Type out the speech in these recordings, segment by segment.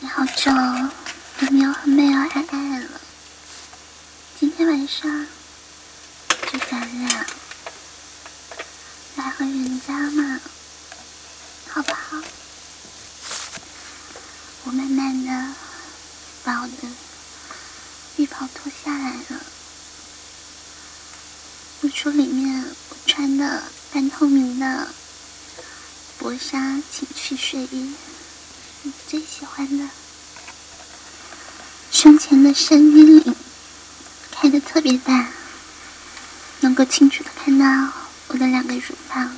你好久都没有和妹儿爱爱了，今天晚上就咱俩来和人家嘛，好不好？我慢慢的把我的浴袍脱下来了，露出里面我穿的半透明的薄纱情趣睡衣。你最喜欢的，胸前的深 V 领开的特别大，能够清楚的看到我的两个乳房，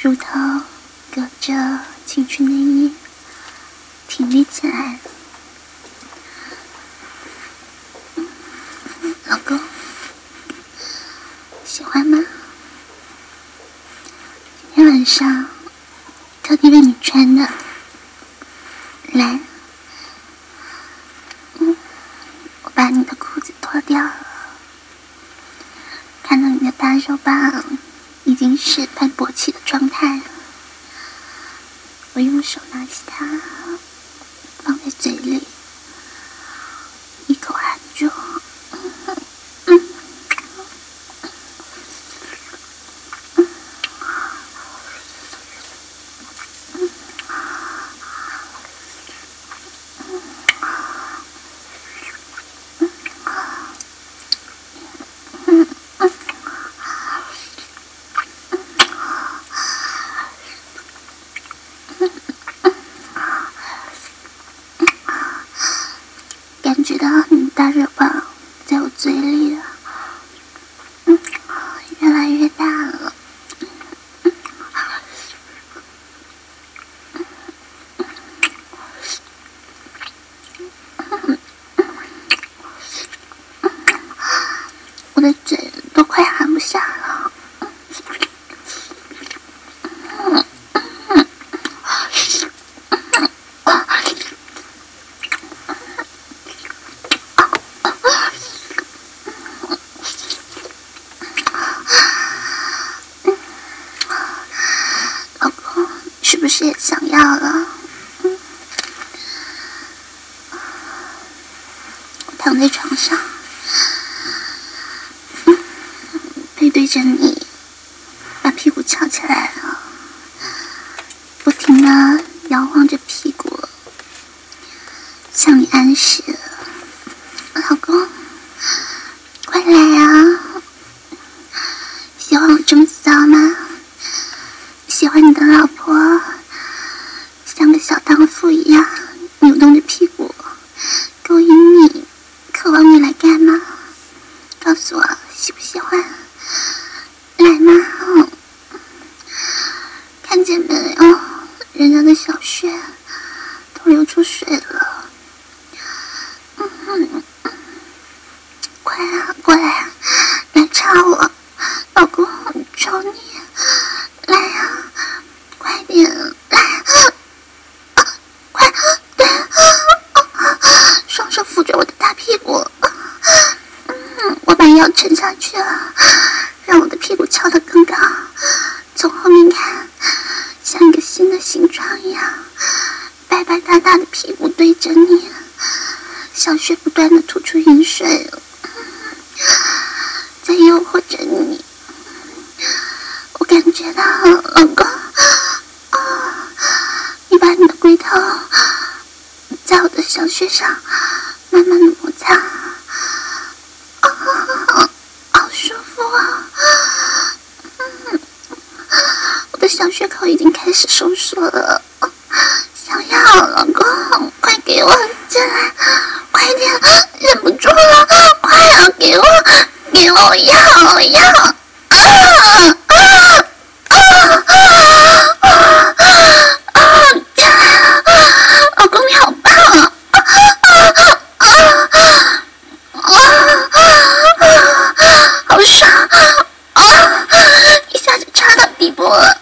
乳头隔着情趣内衣挺立起来。老公，喜欢吗？今天晚上。因为你穿的，来，嗯，我把你的裤子脱掉了，看到你的大肉棒已经是半勃起的状态了，我用手拿起它，放在嘴里，一口含住。感觉得你热棒在我嘴里了，嗯，越来越大了，我的嘴都快含不下了。老公，是不是也想要了？嗯，我躺在床上，嗯，背对着你，把屁股翘起来了，不停的摇晃着屁股，向你暗示，老公，快来啊！喜欢我这么骚吗？喜欢你的老婆像个小荡妇一样扭动着屁股，勾引你，渴望你来干嘛？告诉我喜不喜欢？来嘛！嗯看见没有？人家的小穴都流出水了。嗯哼，快啊，过来啊，来插我，老公，求你，来呀、快点来，啊快对，双手扶着我的大屁股，嗯，我把腰沉下去了，让我的屁股翘得更高，出饮水，在诱惑着你。我感觉到，老公，啊，你把你的龟头在我的小穴上慢慢的摩擦，啊，好舒服啊！嗯，我的小穴口已经开始收缩了，想要，老公，快给我进来，快点，忍不住了，快啊，给我，给我，我要，我要，啊啊！老公你好棒啊！好爽啊！一下就插到底部了。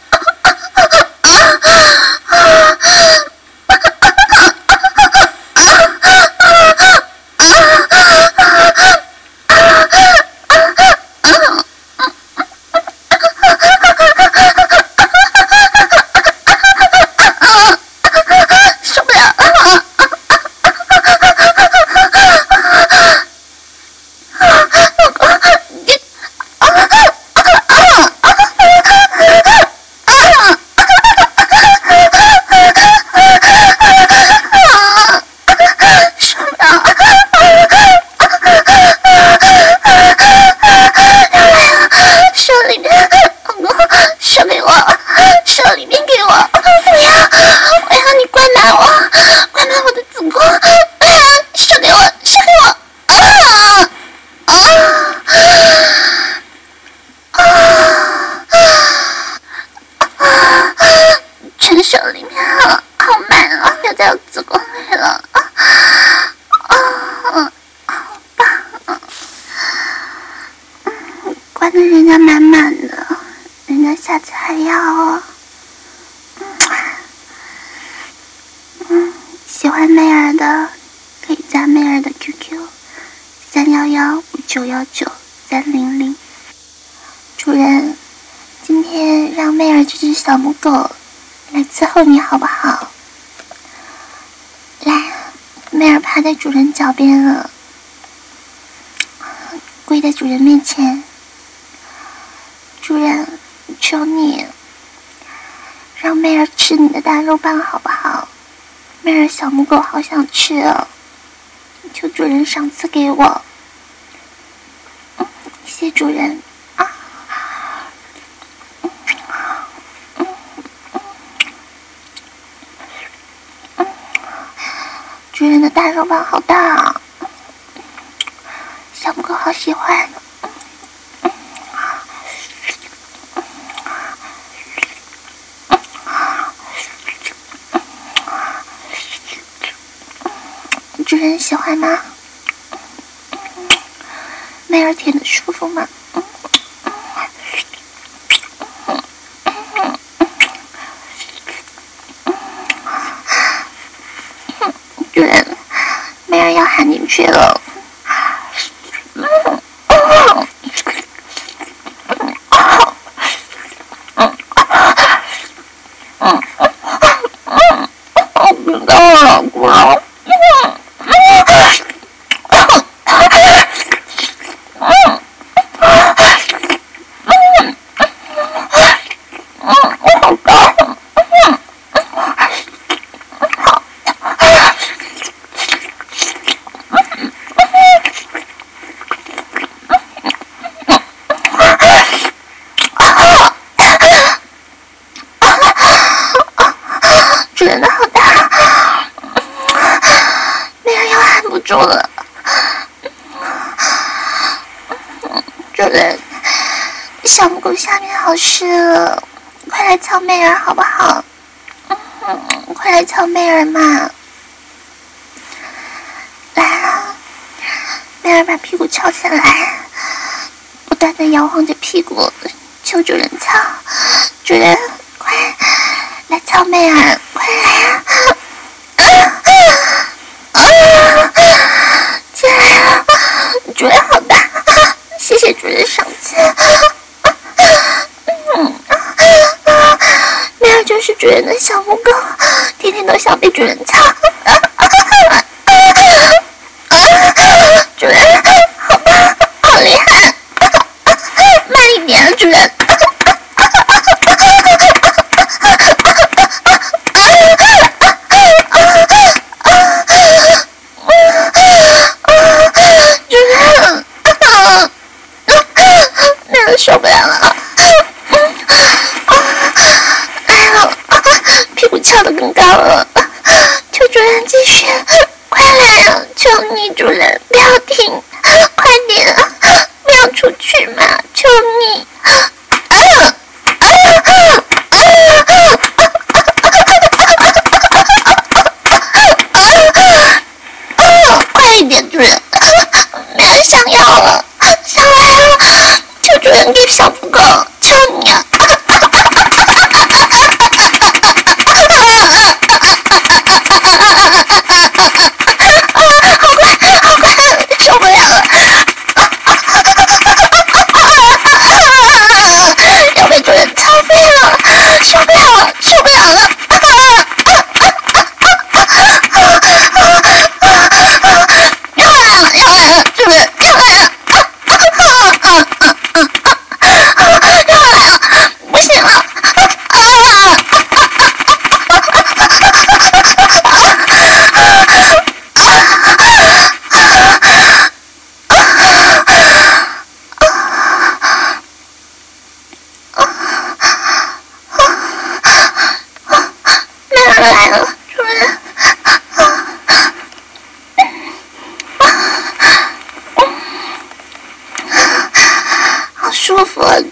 你灌满我，灌满我的子宫，射给我，射给我，啊啊啊啊！全手里面啊，好满啊，要在我子宫里了，啊啊，好棒啊！灌的人家满满的，人家下次还要哦。喜欢妹儿的，可以加妹儿的 QQ：三幺五九幺九三零零。主人，今天让妹儿这只小母狗来伺候你好不好？来，妹儿趴在主人脚边了，跪在主人面前。主人，求你让妹儿吃你的大肉棒好不好？妹儿小母狗好想吃哦，求主人赏赐给我。谢主人啊！主人的大肉棒好大啊，小母狗好喜欢。主人喜欢吗？妹儿舔的舒服吗？主人，妹儿要喊进去了。住了，主人，小母狗下面好湿了，快来敲妹儿好不好？快来敲妹儿嘛！来了，妹儿把屁股翘起来，不断的摇晃着屁股，求主人敲，主人快来敲妹儿，快来啊！主人好大，谢谢主人赏赐。妹儿就是主人的小母狗，天天都想被主人擦。主人好棒，好厉害，慢一点，主人。受不了了！哎呦，屁股翘得更高了！求主人继续，快来呀！求你，主人不要停，快点，不要出去嘛！求你！啊啊啊啊啊啊啊啊快一点，主人，没人想要了，想来了！求主人给小母狗，求你啊！好快，好快，受不了了！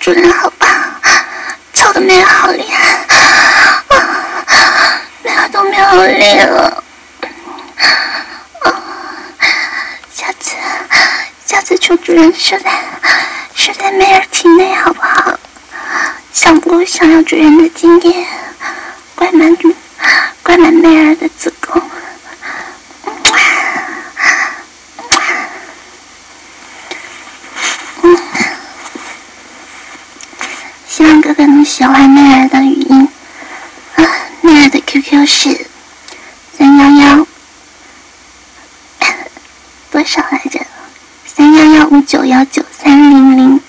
主人好棒，操的妹儿好厉害，妹儿都没有力了。下次，下次求主人射在射在妹儿体内好不好？想不想要主人的经验？灌满灌满妹儿的子宫。希望哥哥能喜欢妹儿的语音。啊，妹儿的 QQ 是三幺幺多少来着？三幺幺五九幺九三零零。